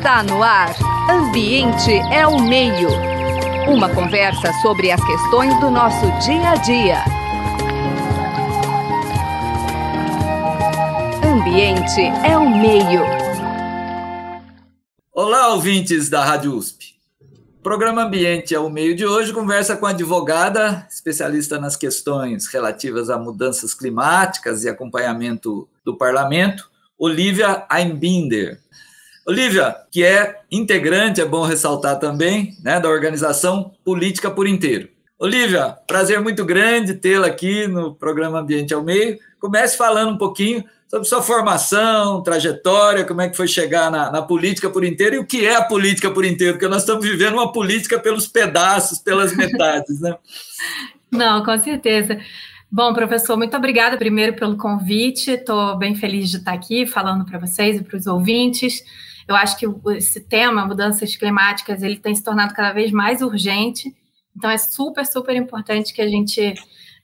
Está no ar. Ambiente é o meio. Uma conversa sobre as questões do nosso dia a dia. Ambiente é o meio. Olá, ouvintes da Rádio USP. O programa Ambiente é o meio de hoje conversa com a advogada, especialista nas questões relativas a mudanças climáticas e acompanhamento do parlamento, Olivia Einbinder. Olivia, que é integrante, é bom ressaltar também, né, da organização Política por Inteiro. Olivia, prazer muito grande tê-la aqui no programa Ambiente ao Meio. Comece falando um pouquinho sobre sua formação, trajetória, como é que foi chegar na, na, política por inteiro e o que é a política por inteiro, porque nós estamos vivendo uma política pelos pedaços, pelas metades, né? Não, com certeza. Bom, professor, muito obrigada primeiro pelo convite. Estou bem feliz de estar aqui falando para vocês e para os ouvintes. Eu acho que esse tema, mudanças climáticas, ele tem se tornado cada vez mais urgente. Então, é super, super importante que a gente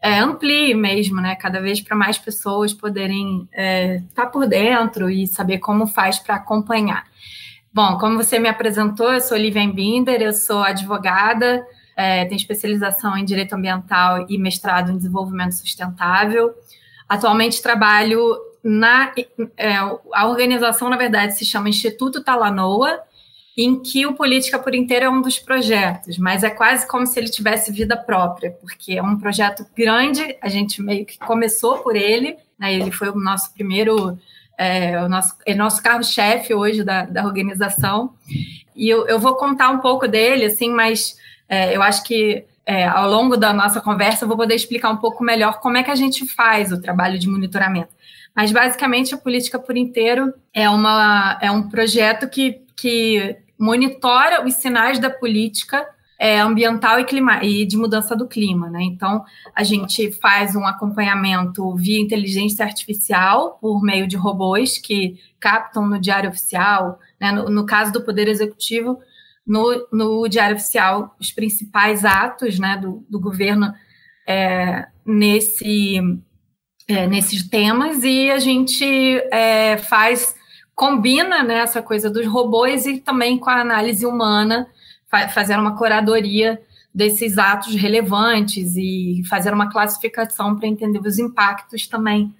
é, amplie mesmo, né? Cada vez para mais pessoas poderem é, estar tá por dentro e saber como faz para acompanhar. Bom, como você me apresentou, eu sou Lívia Binder, eu sou advogada, é, tenho especialização em Direito Ambiental e mestrado em Desenvolvimento Sustentável. Atualmente trabalho na é, a organização, na verdade, se chama Instituto Talanoa, em que o Política por Inteiro é um dos projetos, mas é quase como se ele tivesse vida própria, porque é um projeto grande, a gente meio que começou por ele, né, ele foi o nosso primeiro, é, o nosso, é nosso carro-chefe hoje da, da organização, e eu, eu, vou contar um pouco dele, assim, mas é, eu acho que é, ao longo da nossa conversa eu vou poder explicar um pouco melhor como é que a gente faz o trabalho de monitoramento. Mas, basicamente, a Política por Inteiro é, uma, é um projeto que, que monitora os sinais da política é, ambiental e, clima, e de mudança do clima. Né? Então, a gente faz um acompanhamento via inteligência artificial, por meio de robôs que captam no Diário Oficial, né? no, no, caso do Poder Executivo, no, no Diário Oficial, os principais atos né, do, do governo é, nesse é, nesses temas e a gente é, faz combina né, essa coisa dos robôs e também com a análise humana, fa fazer uma curadoria desses atos relevantes e fazer uma classificação para entender os impactos também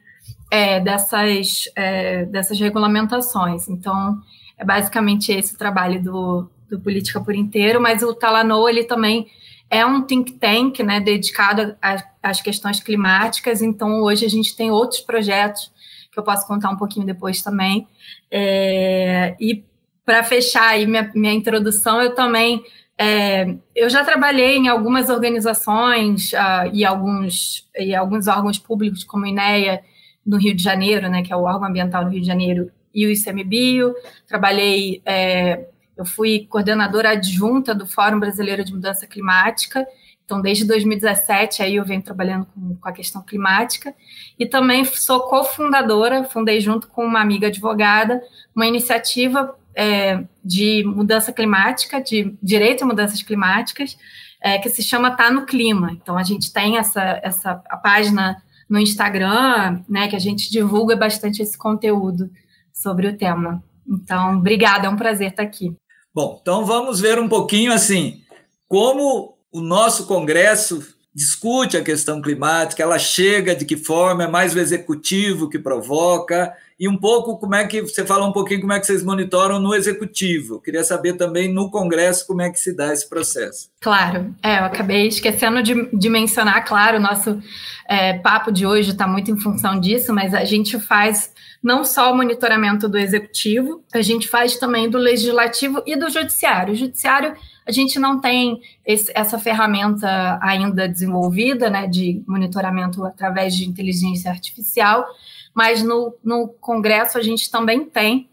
é, dessas, é, dessas regulamentações. Então, é basicamente esse o trabalho do, do Política por Inteiro, mas o Talanoa, ele também é um think tank né, dedicado às questões climáticas, então hoje a gente tem outros projetos que eu posso contar um pouquinho depois também. É, e para fechar aí minha, minha introdução, eu também é, eu já trabalhei em algumas organizações uh, e, alguns, e alguns órgãos públicos, como o INEA, no Rio de Janeiro, né, que é o órgão ambiental do Rio de Janeiro, e o ICMBio. Trabalhei é, eu fui coordenadora adjunta do Fórum Brasileiro de Mudança Climática. Então, desde 2017, aí eu venho trabalhando com, com a questão climática. E também sou cofundadora, fundei junto com uma amiga advogada, uma iniciativa é, de mudança climática, de direito a mudanças climáticas, é, que se chama Tá no Clima. Então, a gente tem essa, essa a página no Instagram, né, que a gente divulga bastante esse conteúdo sobre o tema. Então, obrigada, é um prazer estar aqui. Bom, então vamos ver um pouquinho assim como o nosso Congresso discute a questão climática, ela chega de que forma, é mais o executivo que provoca, e um pouco como é que você fala um pouquinho como é que vocês monitoram no executivo. Queria saber também no Congresso como é que se dá esse processo. Claro, é, eu acabei esquecendo de, de mencionar, claro, o nosso é, papo de hoje está muito em função disso, mas a gente faz não só o monitoramento do executivo, a gente faz também do legislativo e do judiciário. O judiciário, a gente não tem esse, essa ferramenta ainda desenvolvida, né, de monitoramento através de inteligência artificial, mas no, no Congresso a gente também tem.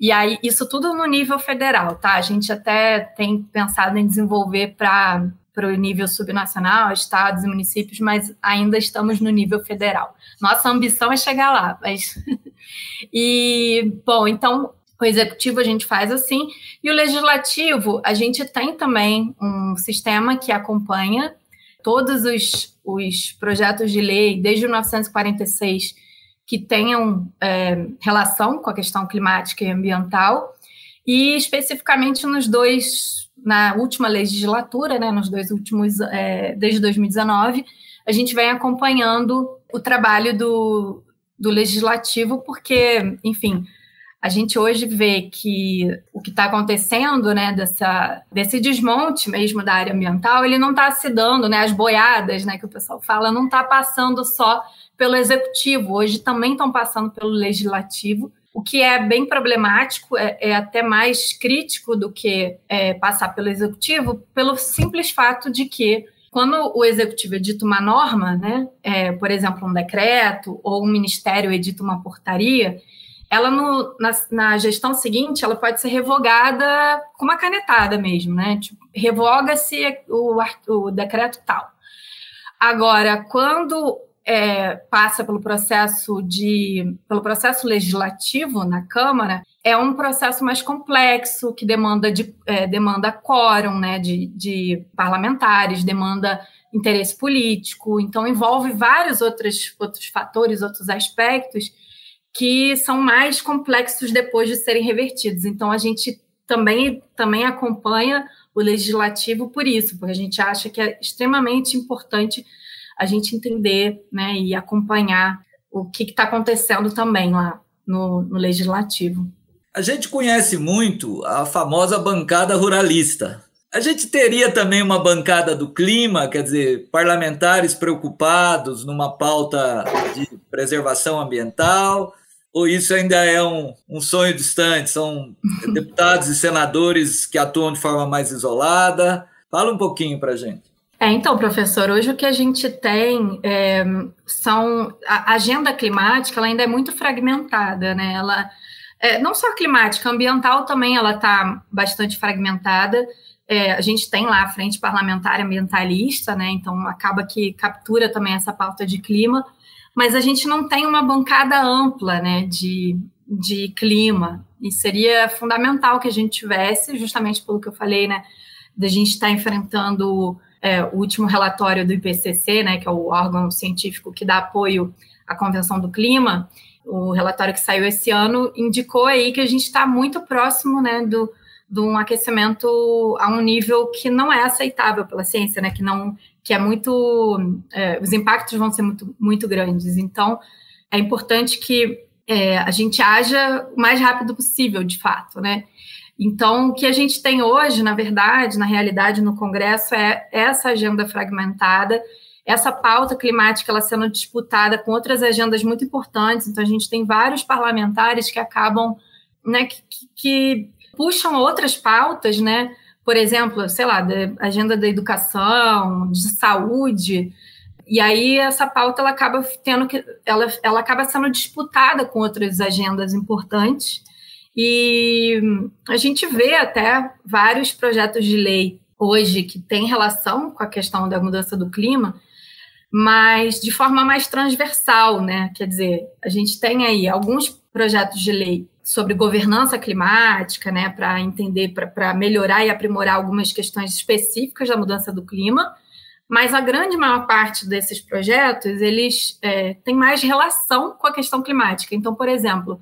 E aí, isso tudo no nível federal, tá? A gente até tem pensado em desenvolver para para o nível subnacional, estados e municípios, mas ainda estamos no nível federal. Nossa ambição é chegar lá, mas e bom, então o executivo a gente faz assim e o legislativo a gente tem também um sistema que acompanha todos os, os projetos de lei desde 1946 que tenham é, relação com a questão climática e ambiental e especificamente nos dois, na última legislatura, né, nos dois últimos, é, desde 2019, a gente vem acompanhando o trabalho do, do legislativo, porque, enfim, a gente hoje vê que o que está acontecendo, né, dessa, desse desmonte mesmo da área ambiental, ele não está se dando, né, as boiadas, né, que o pessoal fala, não está passando só pelo executivo, hoje também estão passando pelo legislativo, o que é bem problemático, é, é até mais crítico do que é, passar pelo executivo, pelo simples fato de que quando o executivo edita uma norma, né, é, por exemplo, um decreto ou um ministério edita uma portaria, ela no, na, na, gestão seguinte ela pode ser revogada com uma canetada mesmo, né? Tipo, revoga-se o, o decreto tal. Agora, quando é, passa pelo processo de pelo processo legislativo na Câmara é um processo mais complexo que demanda de é, demanda quórum né de, de parlamentares demanda interesse político então envolve vários outros outros fatores outros aspectos que são mais complexos depois de serem revertidos. Então a gente também também acompanha o legislativo por isso porque a gente acha que é extremamente importante a gente entender né, e acompanhar o que está acontecendo também lá no, no legislativo. A gente conhece muito a famosa bancada ruralista. A gente teria também uma bancada do clima, quer dizer, parlamentares preocupados numa pauta de preservação ambiental, ou isso ainda é um, um sonho distante? São deputados e senadores que atuam de forma mais isolada? Fala um pouquinho para a gente. É, então, professor, hoje o que a gente tem é, são a agenda climática, ela ainda é muito fragmentada, né? Ela é, não só climática, ambiental também ela está bastante fragmentada. É, a gente tem lá a frente parlamentar ambientalista, né? Então acaba que captura também essa pauta de clima, mas a gente não tem uma bancada ampla, né? De, de clima e seria fundamental que a gente tivesse, justamente pelo que eu falei, né? Da gente estar tá enfrentando é, o último relatório do IPCC, né, que é o órgão científico que dá apoio à Convenção do Clima, o relatório que saiu esse ano indicou aí que a gente está muito próximo, né, do, de um aquecimento a um nível que não é aceitável pela ciência, né, que não, que é muito, é, os impactos vão ser muito, muito grandes. Então, é importante que é, a gente haja o mais rápido possível, de fato, né? Então, o que a gente tem hoje, na verdade, na realidade, no Congresso, é essa agenda fragmentada, essa pauta climática ela sendo disputada com outras agendas muito importantes. Então, a gente tem vários parlamentares que acabam, né, que, que puxam outras pautas, né? Por exemplo, sei lá, da agenda da educação, de saúde. E aí essa pauta ela acaba tendo que ela, ela acaba sendo disputada com outras agendas importantes. E a gente vê até vários projetos de lei hoje que têm relação com a questão da mudança do clima, mas de forma mais transversal, né? Quer dizer, a gente tem aí alguns projetos de lei sobre governança climática, né, para entender, para melhorar e aprimorar algumas questões específicas da mudança do clima, mas a grande maior parte desses projetos, eles é, têm mais relação com a questão climática. Então, por exemplo,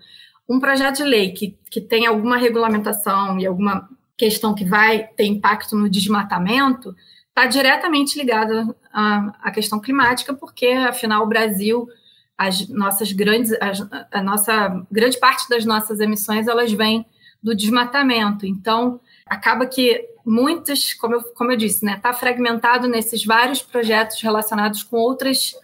um projeto de lei que, que tem alguma regulamentação e alguma questão que vai ter impacto no desmatamento está diretamente ligado à, à, questão climática, porque, afinal, o Brasil, as nossas grandes, as, a nossa grande parte das nossas emissões elas vêm do desmatamento. Então, acaba que muitas, como eu, como eu disse, está né, tá fragmentado nesses vários projetos relacionados com outras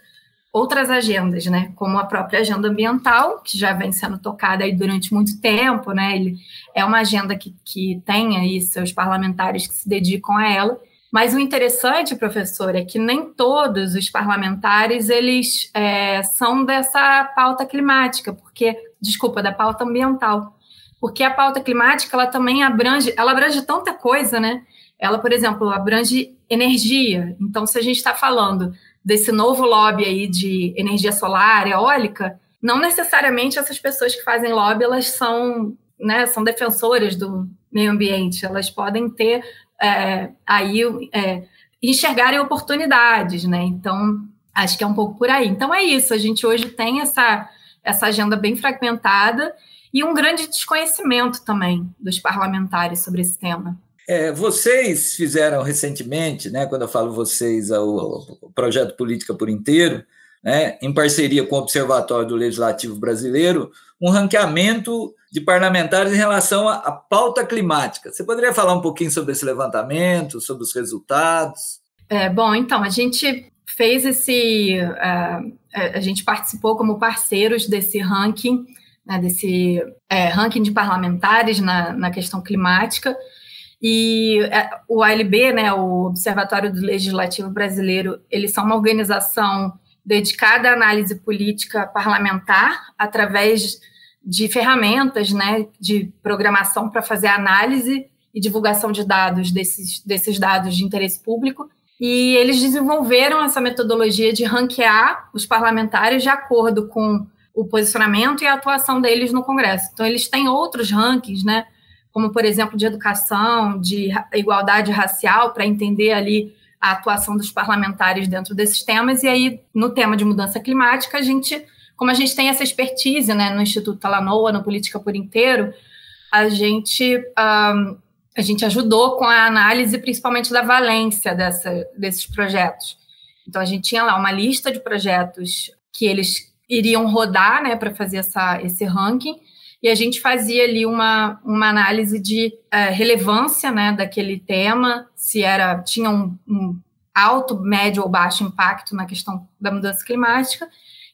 outras agendas, né, como a própria agenda ambiental, que já vem sendo tocada aí durante muito tempo, né, ele é uma agenda que, que tem aí seus parlamentares que se dedicam a ela, mas o interessante, professor, é que nem todos os parlamentares, eles é, são dessa pauta climática, porque, desculpa, da pauta ambiental, porque a pauta climática, ela também abrange, ela abrange tanta coisa, né, ela, por exemplo, abrange energia, então se a gente está falando desse novo lobby aí de energia solar, eólica, não necessariamente essas pessoas que fazem lobby elas são, né, são defensoras do meio ambiente, elas podem ter é, aí é, enxergarem oportunidades, né? Então acho que é um pouco por aí. Então é isso, a gente hoje tem essa essa agenda bem fragmentada e um grande desconhecimento também dos parlamentares sobre esse tema. É, vocês fizeram recentemente, né, quando eu falo vocês, o, projeto Política por Inteiro, né, em parceria com o Observatório do Legislativo Brasileiro, um ranqueamento de parlamentares em relação à, à pauta climática. Você poderia falar um pouquinho sobre esse levantamento, sobre os resultados? É, bom, então, a gente fez esse. Uh, a gente participou como parceiros desse ranking, né, desse é, ranking de parlamentares na, na questão climática. E é, o ALB, né, o Observatório do Legislativo Brasileiro, eles são uma organização dedicada à análise política parlamentar através de ferramentas né, de programação para fazer análise e divulgação de dados desses, desses dados de interesse público. E eles desenvolveram essa metodologia de ranquear os parlamentares de acordo com o posicionamento e a atuação deles no Congresso. Então, eles têm outros rankings, né, como, por exemplo, de educação, de igualdade racial, para entender ali a atuação dos parlamentares dentro desses temas. E aí, no tema de mudança climática, a gente, como a gente tem essa expertise né, no Instituto Talanoa, na Política por Inteiro, a gente, um, a gente ajudou com a análise, principalmente da valência dessa, desses projetos. Então, a gente tinha lá uma lista de projetos que eles iriam rodar né, para fazer essa, esse ranking, e a gente fazia ali uma, uma análise de uh, relevância né, daquele tema, se era tinha um, um, alto, médio ou baixo impacto na questão da mudança climática,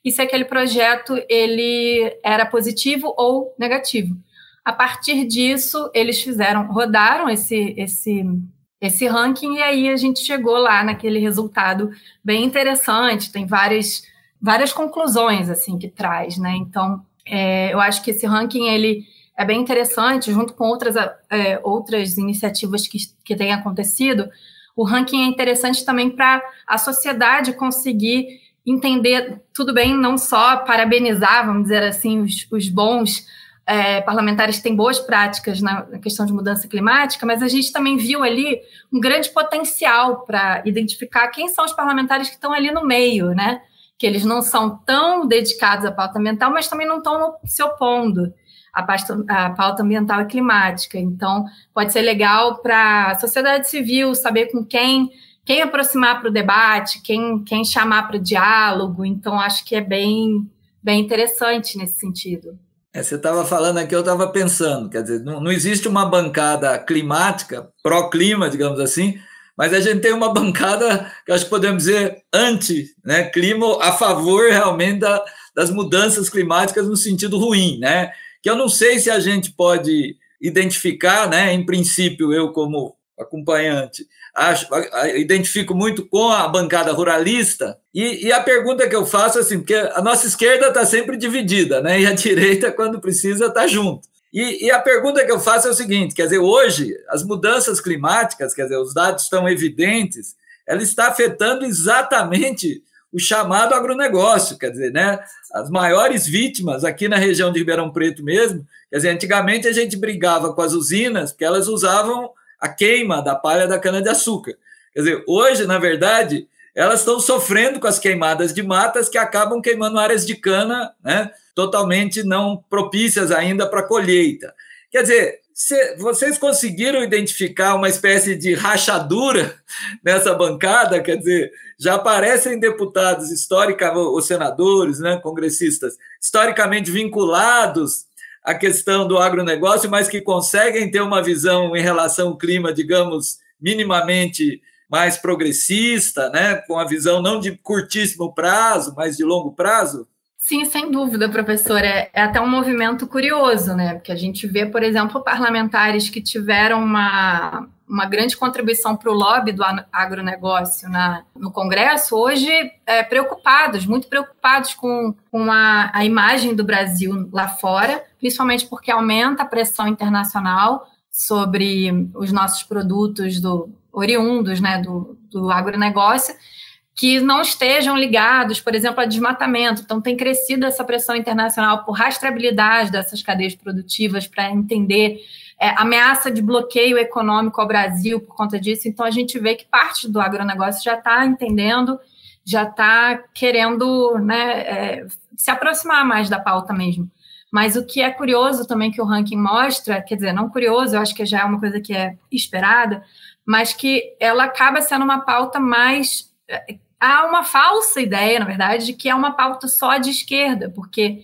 e se aquele projeto ele era positivo ou negativo. A partir disso, eles fizeram, rodaram esse, esse, esse ranking, e aí a gente chegou lá naquele resultado bem interessante, tem várias, várias conclusões assim que traz, né? Então, é, eu acho que esse ranking ele é bem interessante, junto com outras, é, outras iniciativas que, que têm acontecido. O ranking é interessante também para a sociedade conseguir entender, tudo bem, não só parabenizar, vamos dizer assim, os, os bons é, parlamentares têm boas práticas na, na, questão de mudança climática, mas a gente também viu ali um grande potencial para identificar quem são os parlamentares que estão ali no meio, né? Que eles não são tão dedicados à pauta ambiental, mas também não estão se opondo à pauta, à pauta ambiental e climática. Então, pode ser legal para a sociedade civil saber com quem quem aproximar para o debate, quem, quem chamar para o diálogo. Então, acho que é bem, bem interessante nesse sentido. É, você estava falando aqui, eu estava pensando, quer dizer, não, não existe uma bancada climática, pró-clima, digamos assim, mas a gente tem uma bancada que acho que podemos dizer anti, né, clima a favor realmente da, das mudanças climáticas no sentido ruim, né? Que eu não sei se a gente pode identificar, né? Em princípio, eu como acompanhante, acho, identifico muito com a bancada ruralista. E, e a pergunta que eu faço é assim, porque a nossa esquerda está sempre dividida, né? E a direita, quando precisa, está junto. E, e, a pergunta que eu faço é o seguinte: quer dizer, hoje, as mudanças climáticas, quer dizer, os dados estão evidentes, ela está afetando exatamente o chamado agronegócio, quer dizer, né? As maiores vítimas aqui na região de Ribeirão Preto mesmo, quer dizer, antigamente a gente brigava com as usinas porque elas usavam a queima da palha da cana-de-açúcar. Quer dizer, hoje, na verdade, elas estão sofrendo com as queimadas de matas que acabam queimando áreas de cana, né? totalmente não propícias ainda para colheita. Quer dizer, vocês conseguiram identificar uma espécie de rachadura nessa bancada? Quer dizer, já aparecem deputados históricamente, os senadores, né, congressistas, historicamente vinculados à questão do agronegócio, mas que conseguem ter uma visão em relação ao clima, digamos, minimamente mais progressista, né, com a visão não de curtíssimo prazo, mas de longo prazo? Sim, sem dúvida, professor. É, é, até um movimento curioso, né? Porque a gente vê, por exemplo, parlamentares que tiveram uma, uma grande contribuição para o lobby do agronegócio na, no Congresso, hoje é, preocupados, muito preocupados com, com a, a imagem do Brasil lá fora, principalmente porque aumenta a pressão internacional sobre os nossos produtos do, oriundos né, do, do agronegócio que não estejam ligados, por exemplo, a desmatamento. Então, tem crescido essa pressão internacional por rastreabilidade dessas cadeias produtivas para entender é, ameaça de bloqueio econômico ao Brasil por conta disso. Então, a gente vê que parte do agronegócio já está entendendo, já está querendo né, é, se aproximar mais da pauta mesmo. Mas o que é curioso também que o ranking mostra, quer dizer, não curioso, eu acho que já é uma coisa que é esperada, mas que ela acaba sendo uma pauta mais. Eh, há uma falsa ideia, na verdade, de que é uma pauta só de esquerda, porque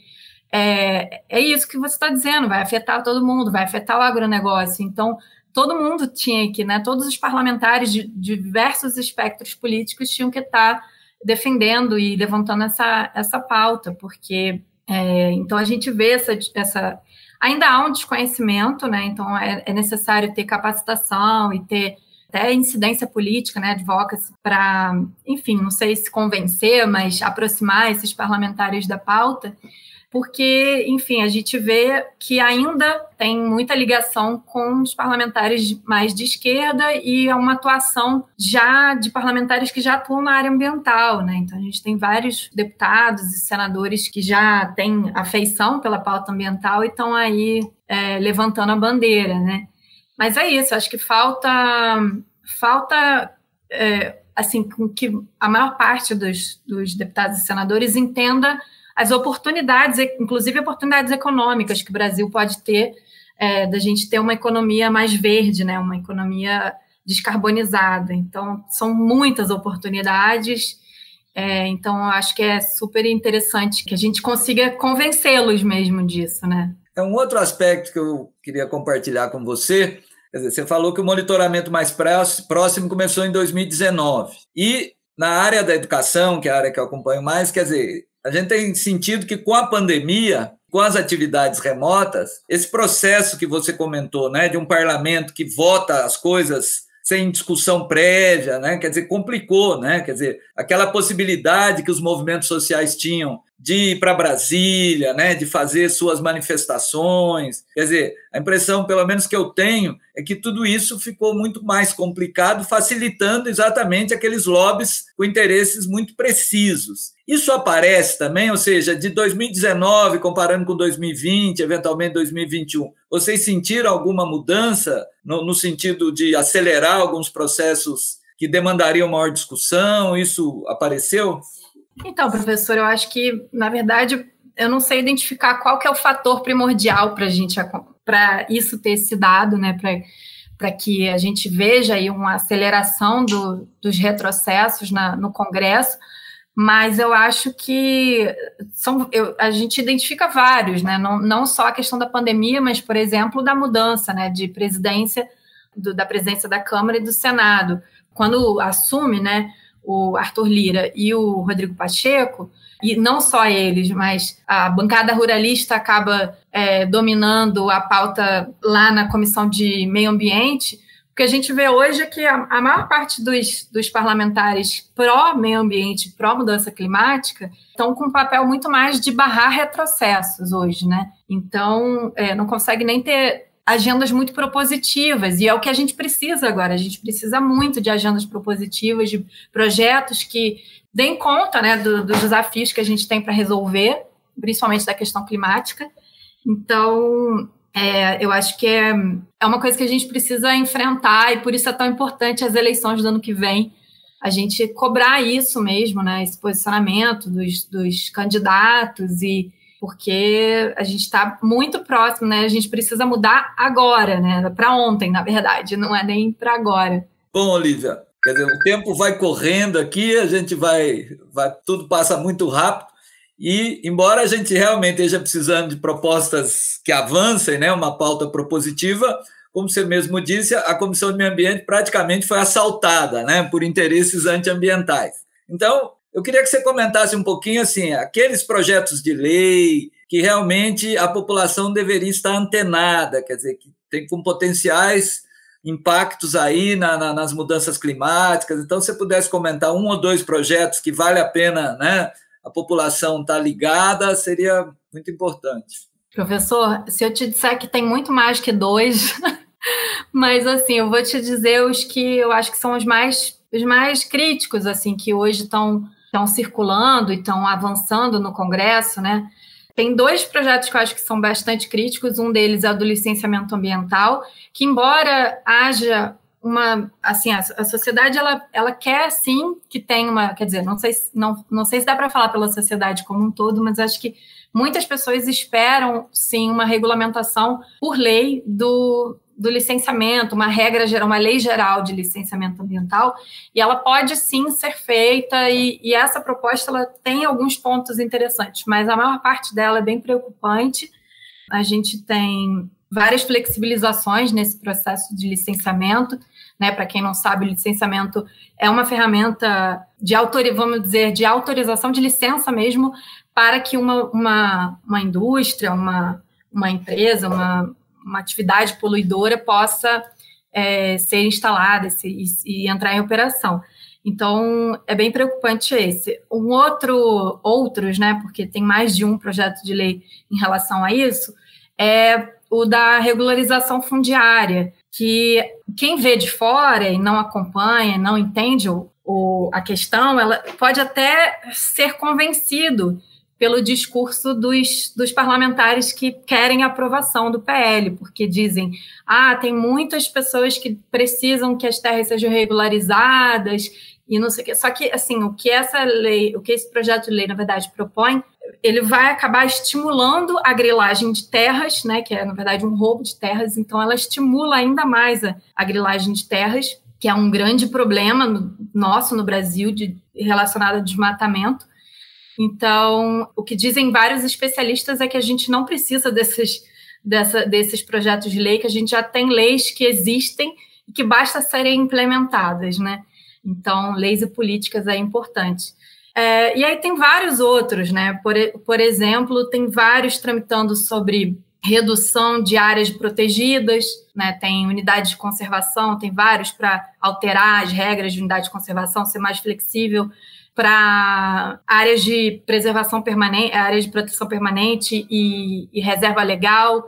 é, é isso que você está dizendo, vai afetar todo mundo, vai afetar o agronegócio. Então, todo mundo tinha que, né, todos os parlamentares de, de diversos espectros políticos tinham que estar defendendo e levantando essa, essa pauta, porque é, então a gente vê essa, essa. Ainda há um desconhecimento, né? Então é, é necessário ter capacitação e ter até incidência política, né, advocacy, para, enfim, não sei se convencer, mas aproximar esses parlamentares da pauta porque, enfim, a gente vê que ainda tem muita ligação com os parlamentares mais de esquerda e é uma atuação já de parlamentares que já atuam na área ambiental, né? Então a gente tem vários deputados e senadores que já têm afeição pela pauta ambiental e estão aí é, levantando a bandeira, né? Mas é isso, acho que falta falta é, assim que a maior parte dos, dos deputados e senadores entenda as oportunidades, inclusive oportunidades econômicas que o Brasil pode ter é, da gente ter uma economia mais verde, né, uma economia descarbonizada. Então, são muitas oportunidades. É, então, eu acho que é super interessante que a gente consiga convencê-los mesmo disso, né? É um outro aspecto que eu queria compartilhar com você. Dizer, você falou que o monitoramento mais próximo começou em 2019. E na área da educação, que é a área que eu acompanho mais, quer dizer, a gente tem sentido que com a pandemia, com as atividades remotas, esse processo que você comentou, né, de um parlamento que vota as coisas sem discussão prévia, né, quer dizer, complicou, né, quer dizer, aquela possibilidade que os movimentos sociais tinham de ir para Brasília, né, de fazer suas manifestações. Quer dizer, a impressão, pelo menos que eu tenho, é que tudo isso ficou muito mais complicado, facilitando exatamente aqueles lobbies com interesses muito precisos. Isso aparece também, ou seja, de 2019 comparando com 2020, eventualmente 2021, vocês sentiram alguma mudança no, no sentido de acelerar alguns processos que demandariam maior discussão? Isso apareceu? Então, professor, eu acho que, na verdade, eu não sei identificar qual que é o fator primordial para a gente, para isso ter se dado, né, para que a gente veja aí uma aceleração do, dos retrocessos na, no Congresso, mas eu acho que são, eu, a gente identifica vários, né, não, não só a questão da pandemia, mas, por exemplo, da mudança, né, de presidência, do, da presidência da Câmara e do Senado. Quando assume, né, o Arthur Lira e o Rodrigo Pacheco, e não só eles, mas a bancada ruralista acaba é, dominando a pauta lá na Comissão de Meio Ambiente, o que a gente vê hoje é que a, a maior parte dos, dos parlamentares pró-meio ambiente, pró-mudança climática, estão com um papel muito mais de barrar retrocessos hoje, né? Então, é, não consegue nem ter agendas muito propositivas, e é o que a gente precisa agora. A gente precisa muito de agendas propositivas, de projetos que deem conta né, do, dos desafios que a gente tem para resolver, principalmente da questão climática. Então, é, eu acho que é, é uma coisa que a gente precisa enfrentar, e por isso é tão importante as eleições do ano que vem, a gente cobrar isso mesmo, né, esse posicionamento dos, dos candidatos e porque a gente está muito próximo, né? A gente precisa mudar agora, né? Para ontem, na verdade, não é nem para agora. Bom, Olivia, quer dizer, o tempo vai correndo aqui, a gente vai, vai, tudo passa muito rápido. E, embora a gente realmente esteja precisando de propostas que avancem, né, uma pauta propositiva, como você mesmo disse, a Comissão de Meio Ambiente praticamente foi assaltada né, por interesses antiambientais. Então, eu queria que você comentasse um pouquinho assim, aqueles projetos de lei que realmente a população deveria estar antenada, quer dizer, que tem com potenciais impactos aí na, na, nas mudanças climáticas. Então, se você pudesse comentar um ou dois projetos que vale a pena, né, a população estar tá ligada, seria muito importante. Professor, se eu te disser que tem muito mais que dois, mas assim, eu vou te dizer os que eu acho que são os mais os mais críticos assim que hoje estão estão circulando e estão avançando no Congresso, né? Tem dois projetos que eu acho que são bastante críticos. Um deles é o do licenciamento ambiental, que, embora haja uma assim a, a, sociedade ela, ela quer sim que tenha uma quer dizer não sei não, não sei se dá para falar pela sociedade como um todo mas acho que muitas pessoas esperam sim uma regulamentação por lei do, do licenciamento uma regra geral uma lei geral de licenciamento ambiental e ela pode sim ser feita e, e essa proposta ela tem alguns pontos interessantes mas a maior parte dela é bem preocupante a gente tem várias flexibilizações nesse processo de licenciamento. Né? Para quem não sabe, licenciamento é uma ferramenta de autor, vamos dizer, de autorização de licença mesmo para que uma, uma, uma indústria, uma, uma empresa, uma, uma atividade poluidora possa é, ser instalada e, e, entrar em operação. Então, é bem preocupante esse. Um outro, outros, né, porque tem mais de um projeto de lei em relação a isso, é o da regularização fundiária, que quem vê de fora e não acompanha, não entende o, o, a questão, ela pode até ser convencido pelo discurso dos, dos parlamentares que querem aprovação do PL, porque dizem: ah, tem muitas pessoas que precisam que as terras sejam regularizadas e não sei o quê. Só que, assim, o que essa lei, o que esse projeto de lei, na verdade, propõe ele vai acabar estimulando a grilagem de terras, né, que é, na verdade, um roubo de terras, então ela estimula ainda mais a, a grilagem de terras, que é um grande problema no, nosso no Brasil de, relacionado ao desmatamento. Então, o que dizem vários especialistas é que a gente não precisa desses, dessa, desses projetos de lei, que a gente já tem leis que existem e que basta serem implementadas, né? Então, leis e políticas é importante. É, e aí tem vários outros, né? Por, por exemplo, tem vários tramitando sobre redução de áreas protegidas, né? Tem unidades de conservação, tem vários para alterar as regras de unidade de conservação, ser mais flexível para áreas de preservação permanente, áreas de proteção permanente e, e reserva legal.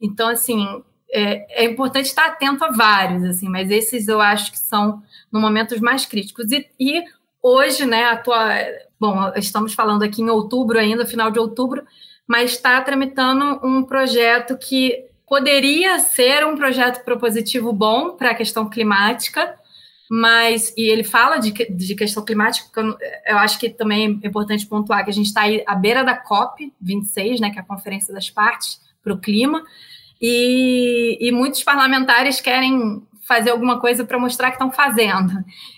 Então, assim, é, é, importante estar atento a vários, assim, mas esses eu acho que são no momentos mais críticos. E, e hoje, né, atua... bom, estamos falando aqui em outubro ainda, final de outubro, mas está tramitando um projeto que poderia ser um projeto propositivo bom para a questão climática, mas e ele fala de, de questão climática, eu, eu acho que também é importante pontuar que a gente está aí à beira da COP 26, né, que é a Conferência das Partes para o Clima, e, e muitos parlamentares querem fazer alguma coisa para mostrar que estão fazendo.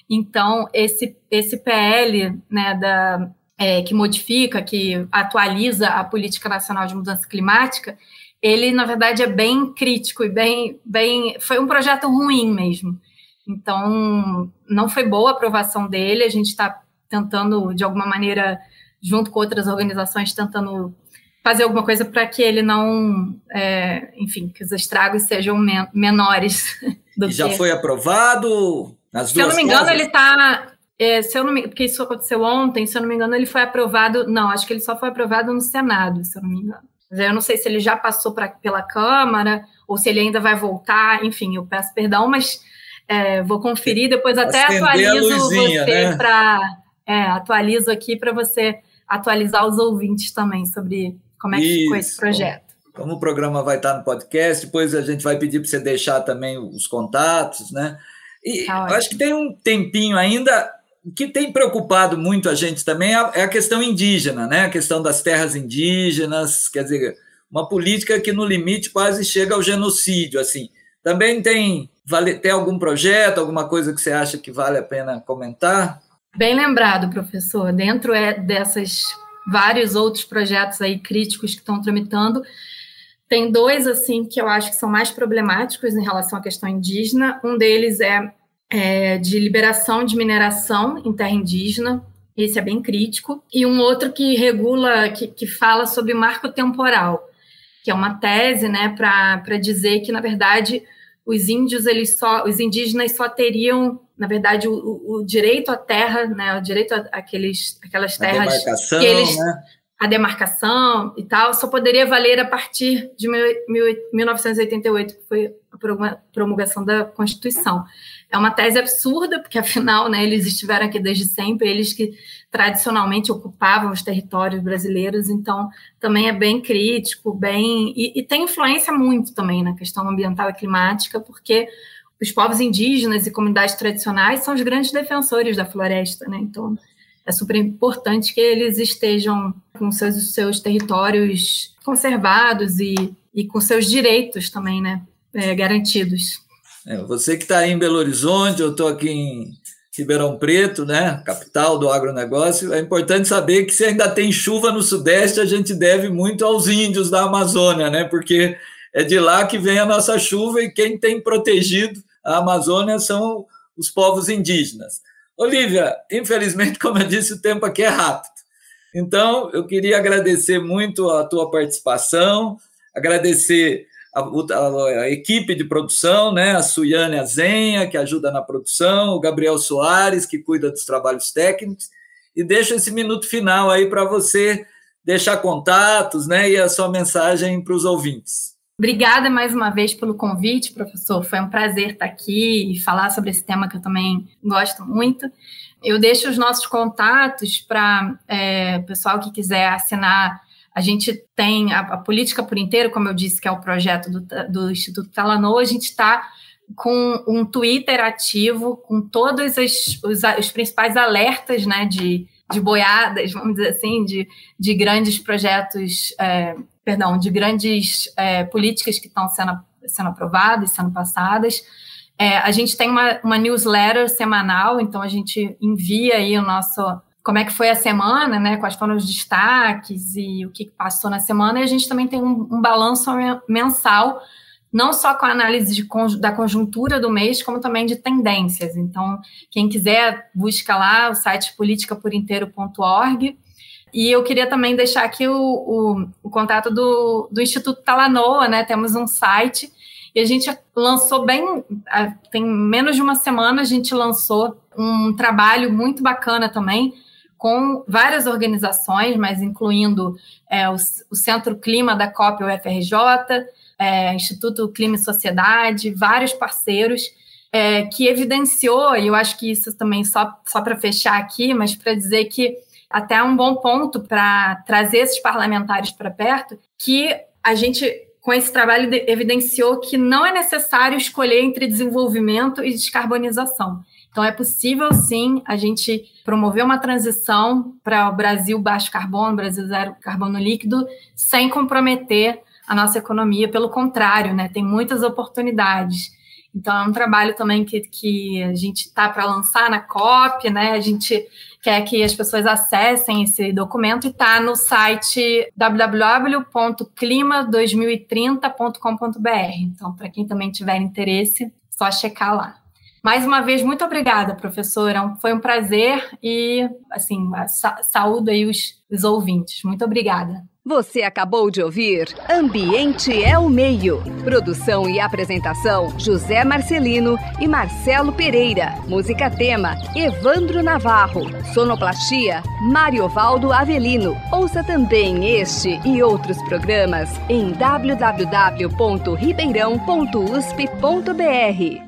Então, esse, esse PL né, da, é, que modifica, que atualiza a Política Nacional de Mudança Climática, ele, na verdade, é bem crítico e bem, bem. Foi um projeto ruim mesmo. Então, não foi boa a aprovação dele. A gente está tentando, de alguma maneira, junto com outras organizações, tentando fazer alguma coisa para que ele não, é, enfim, que os estragos sejam men menores. Do e que... já foi aprovado nas se duas Se eu não me engano, casas? ele está. É, se eu não me, porque isso aconteceu ontem, se eu não me engano, ele foi aprovado. Não, acho que ele só foi aprovado no Senado, se eu não me engano. Eu não sei se ele já passou pra, pela Câmara ou se ele ainda vai voltar. Enfim, eu peço perdão, mas é, vou conferir depois até Acender atualizo você né? para é, atualizo aqui para você atualizar os ouvintes também sobre como é que Isso. ficou esse projeto. Como o programa vai estar no podcast, depois a gente vai pedir para você deixar também os contatos, né? E tá acho que tem um tempinho ainda que tem preocupado muito a gente também é a questão indígena, né? A questão das terras indígenas, quer dizer, uma política que no limite quase chega ao genocídio, assim. Também tem vale, tem algum projeto, alguma coisa que você acha que vale a pena comentar? Bem lembrado, professor. Dentro é dessas vários outros projetos aí críticos que estão tramitando. Tem dois, assim, que eu acho que são mais problemáticos em relação à questão indígena. Um deles é, é de liberação de mineração em terra indígena, esse é bem crítico. E um outro que regula, que, que fala sobre marco temporal, que é uma tese, né, para dizer que, na verdade, os índios, eles só, os indígenas só teriam na verdade, o, o, direito à terra, né, o direito àqueles, àquelas terras que eles, né? a demarcação e tal, só poderia valer a partir de 1988, que foi a promulgação da Constituição. É uma tese absurda, porque afinal, né, eles estiveram aqui desde sempre, eles que tradicionalmente ocupavam os territórios brasileiros, então também é bem crítico, bem e, e tem influência muito também na questão ambiental e climática, porque os povos indígenas e comunidades tradicionais são os grandes defensores da floresta, né? Então, é super importante que eles estejam com seus, seus territórios conservados e, e com seus direitos também, né? É, garantidos. É, você que está em Belo Horizonte, eu estou aqui em Ribeirão Preto, né, capital do agronegócio, é importante saber que se ainda tem chuva no Sudeste, a gente deve muito aos índios da Amazônia, né, porque é de lá que vem a nossa chuva e quem tem protegido a Amazônia são os povos indígenas. Olivia, infelizmente, como eu disse, o tempo aqui é rápido. Então, eu queria agradecer muito a tua participação, agradecer a, a, a, equipe de produção, né? A Suiane Azenha, que ajuda na produção, o Gabriel Soares, que cuida dos trabalhos técnicos, e deixo esse minuto final aí para você deixar contatos, né? E a sua mensagem para os ouvintes. Obrigada mais uma vez pelo convite, professor. Foi um prazer estar aqui e falar sobre esse tema que eu também gosto muito. Eu deixo os nossos contatos para é, o pessoal que quiser assinar. A gente tem a, a, Política por Inteiro, como eu disse, que é o projeto do, do Instituto Talanoa. A gente está com um Twitter ativo, com todos os, os, os principais alertas né, de, de boiadas, vamos dizer assim, de, de grandes projetos é, perdão, de grandes é, políticas que estão sendo, sendo aprovadas, sendo passadas. É, a gente tem uma, uma, newsletter semanal, então a gente envia aí o nosso como é que foi a semana, né? Quais foram os destaques e o que passou na semana. E a gente também tem um, um balanço mensal, não só com a análise de, da conjuntura do mês, como também de tendências. Então, quem quiser, busca lá o site politicaporinteiro.org e eu queria também deixar aqui o, o, o contato do, do Instituto Talanoa, né? Temos um site e a gente lançou bem, tem menos de uma semana, a gente lançou um trabalho muito bacana também com várias organizações, mas incluindo é, o, o, Centro Clima da COP UFRJ, é, Instituto Clima e Sociedade, vários parceiros, é, que evidenciou, e eu acho que isso também só, só para fechar aqui, mas para dizer que até um bom ponto para trazer esses parlamentares para perto, que a gente, com esse trabalho, evidenciou que não é necessário escolher entre desenvolvimento e descarbonização. Então, é possível, sim, a gente promover uma transição para o Brasil baixo carbono, Brasil zero carbono líquido, sem comprometer a nossa economia. Pelo contrário, né, tem muitas oportunidades. Então, é um trabalho também que, que a gente está para lançar na COP, né? A gente quer que as pessoas acessem esse documento e está no site www.clima2030.com.br. Então, para quem também tiver interesse, só checar lá. Mais uma vez, muito obrigada, professora. Foi um prazer e, assim, saúdo aí os, os ouvintes. Muito obrigada. Você acabou de ouvir Ambiente é o Meio. Produção e apresentação: José Marcelino e Marcelo Pereira. Música tema: Evandro Navarro. Sonoplastia: Mário Valdo Avelino. Ouça também este e outros programas em www.ribeirão.usp.br.